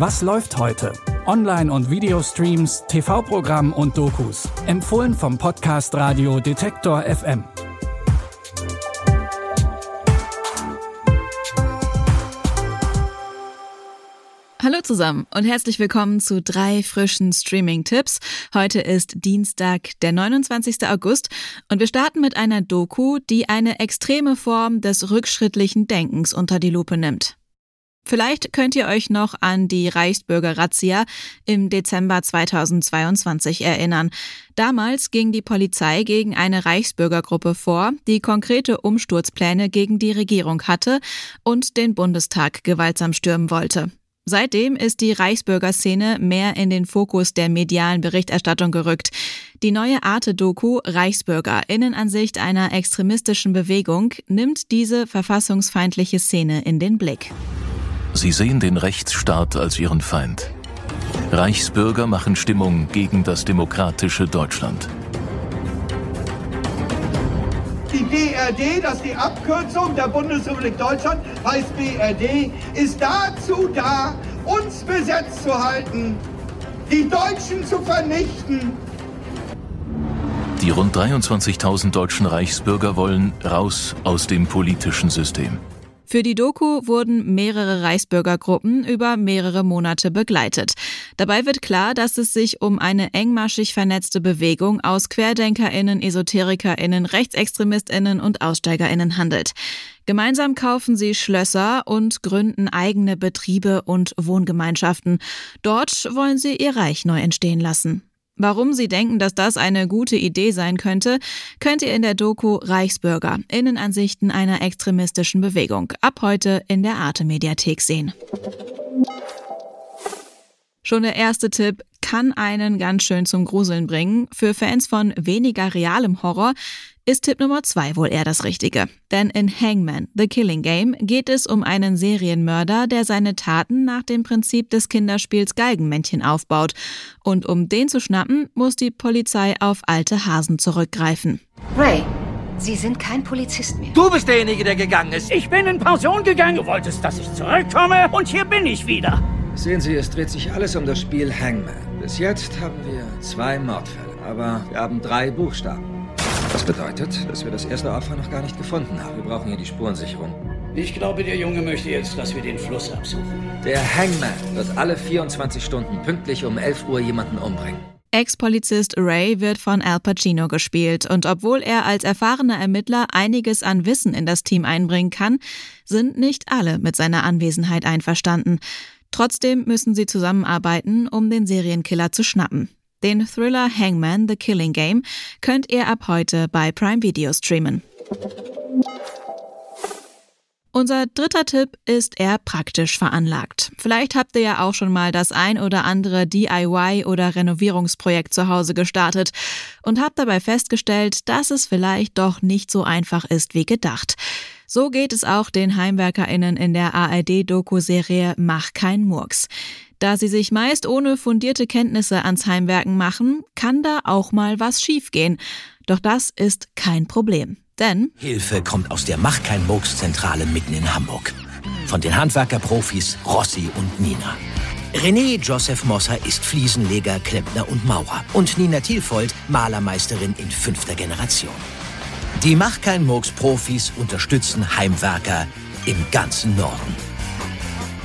Was läuft heute? Online- und Videostreams, TV-Programm und Dokus. Empfohlen vom Podcast Radio Detektor FM. Hallo zusammen und herzlich willkommen zu drei frischen Streaming-Tipps. Heute ist Dienstag, der 29. August und wir starten mit einer Doku, die eine extreme Form des rückschrittlichen Denkens unter die Lupe nimmt. Vielleicht könnt ihr euch noch an die Reichsbürger-Razzia im Dezember 2022 erinnern. Damals ging die Polizei gegen eine Reichsbürgergruppe vor, die konkrete Umsturzpläne gegen die Regierung hatte und den Bundestag gewaltsam stürmen wollte. Seitdem ist die Reichsbürgerszene mehr in den Fokus der medialen Berichterstattung gerückt. Die neue Arte-Doku Reichsbürger Innenansicht einer extremistischen Bewegung nimmt diese verfassungsfeindliche Szene in den Blick. Sie sehen den Rechtsstaat als ihren Feind. Reichsbürger machen Stimmung gegen das demokratische Deutschland. Die BRD, das ist die Abkürzung der Bundesrepublik Deutschland, heißt BRD, ist dazu da, uns besetzt zu halten, die Deutschen zu vernichten. Die rund 23.000 deutschen Reichsbürger wollen raus aus dem politischen System. Für die Doku wurden mehrere Reichsbürgergruppen über mehrere Monate begleitet. Dabei wird klar, dass es sich um eine engmaschig vernetzte Bewegung aus Querdenkerinnen, Esoterikerinnen, Rechtsextremistinnen und Aussteigerinnen handelt. Gemeinsam kaufen sie Schlösser und gründen eigene Betriebe und Wohngemeinschaften. Dort wollen sie ihr Reich neu entstehen lassen. Warum Sie denken, dass das eine gute Idee sein könnte, könnt ihr in der Doku Reichsbürger Innenansichten einer extremistischen Bewegung ab heute in der Arte Mediathek sehen. Schon der erste Tipp kann einen ganz schön zum Gruseln bringen. Für Fans von weniger realem Horror ist Tipp Nummer zwei wohl eher das Richtige. Denn in Hangman, The Killing Game, geht es um einen Serienmörder, der seine Taten nach dem Prinzip des Kinderspiels Geigenmännchen aufbaut. Und um den zu schnappen, muss die Polizei auf alte Hasen zurückgreifen. Ray, Sie sind kein Polizist mehr. Du bist derjenige, der gegangen ist. Ich bin in Pension gegangen. Du wolltest, dass ich zurückkomme und hier bin ich wieder. Sehen Sie, es dreht sich alles um das Spiel Hangman. Bis jetzt haben wir zwei Mordfälle, aber wir haben drei Buchstaben. Das bedeutet, dass wir das erste Opfer noch gar nicht gefunden haben. Wir brauchen hier die Spurensicherung. Ich glaube, der Junge möchte jetzt, dass wir den Fluss absuchen. Der Hangman wird alle 24 Stunden pünktlich um 11 Uhr jemanden umbringen. Ex-Polizist Ray wird von Al Pacino gespielt und obwohl er als erfahrener Ermittler einiges an Wissen in das Team einbringen kann, sind nicht alle mit seiner Anwesenheit einverstanden. Trotzdem müssen sie zusammenarbeiten, um den Serienkiller zu schnappen. Den Thriller Hangman The Killing Game könnt ihr ab heute bei Prime Video streamen. Unser dritter Tipp ist eher praktisch veranlagt. Vielleicht habt ihr ja auch schon mal das ein oder andere DIY oder Renovierungsprojekt zu Hause gestartet und habt dabei festgestellt, dass es vielleicht doch nicht so einfach ist wie gedacht. So geht es auch den HeimwerkerInnen in der ARD-Doku-Serie Mach kein Murks. Da sie sich meist ohne fundierte Kenntnisse ans Heimwerken machen, kann da auch mal was schiefgehen. Doch das ist kein Problem. Denn Hilfe kommt aus der Mach kein Murks Zentrale mitten in Hamburg. Von den Handwerkerprofis Rossi und Nina. René Joseph Mosser ist Fliesenleger, Klempner und Maurer. Und Nina Thielfold Malermeisterin in fünfter Generation. Die Mach kein Murks Profis unterstützen Heimwerker im ganzen Norden.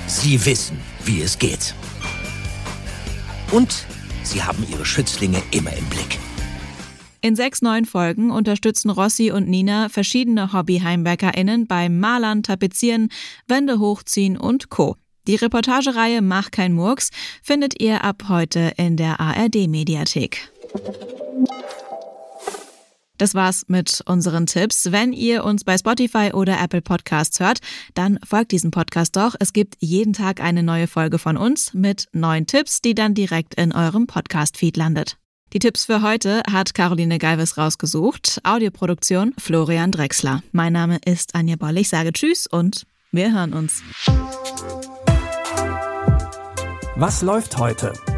Sie wissen, wie es geht. Und sie haben ihre Schützlinge immer im Blick. In sechs neuen Folgen unterstützen Rossi und Nina verschiedene Hobby-HeimwerkerInnen beim Malern, Tapezieren, Wände hochziehen und Co. Die Reportagereihe Mach kein Murks findet ihr ab heute in der ARD-Mediathek. Das war's mit unseren Tipps. Wenn ihr uns bei Spotify oder Apple Podcasts hört, dann folgt diesem Podcast doch. Es gibt jeden Tag eine neue Folge von uns mit neuen Tipps, die dann direkt in eurem Podcast-Feed landet. Die Tipps für heute hat Caroline Galvis rausgesucht. Audioproduktion Florian Drexler. Mein Name ist Anja Boll. Ich sage Tschüss und wir hören uns. Was läuft heute?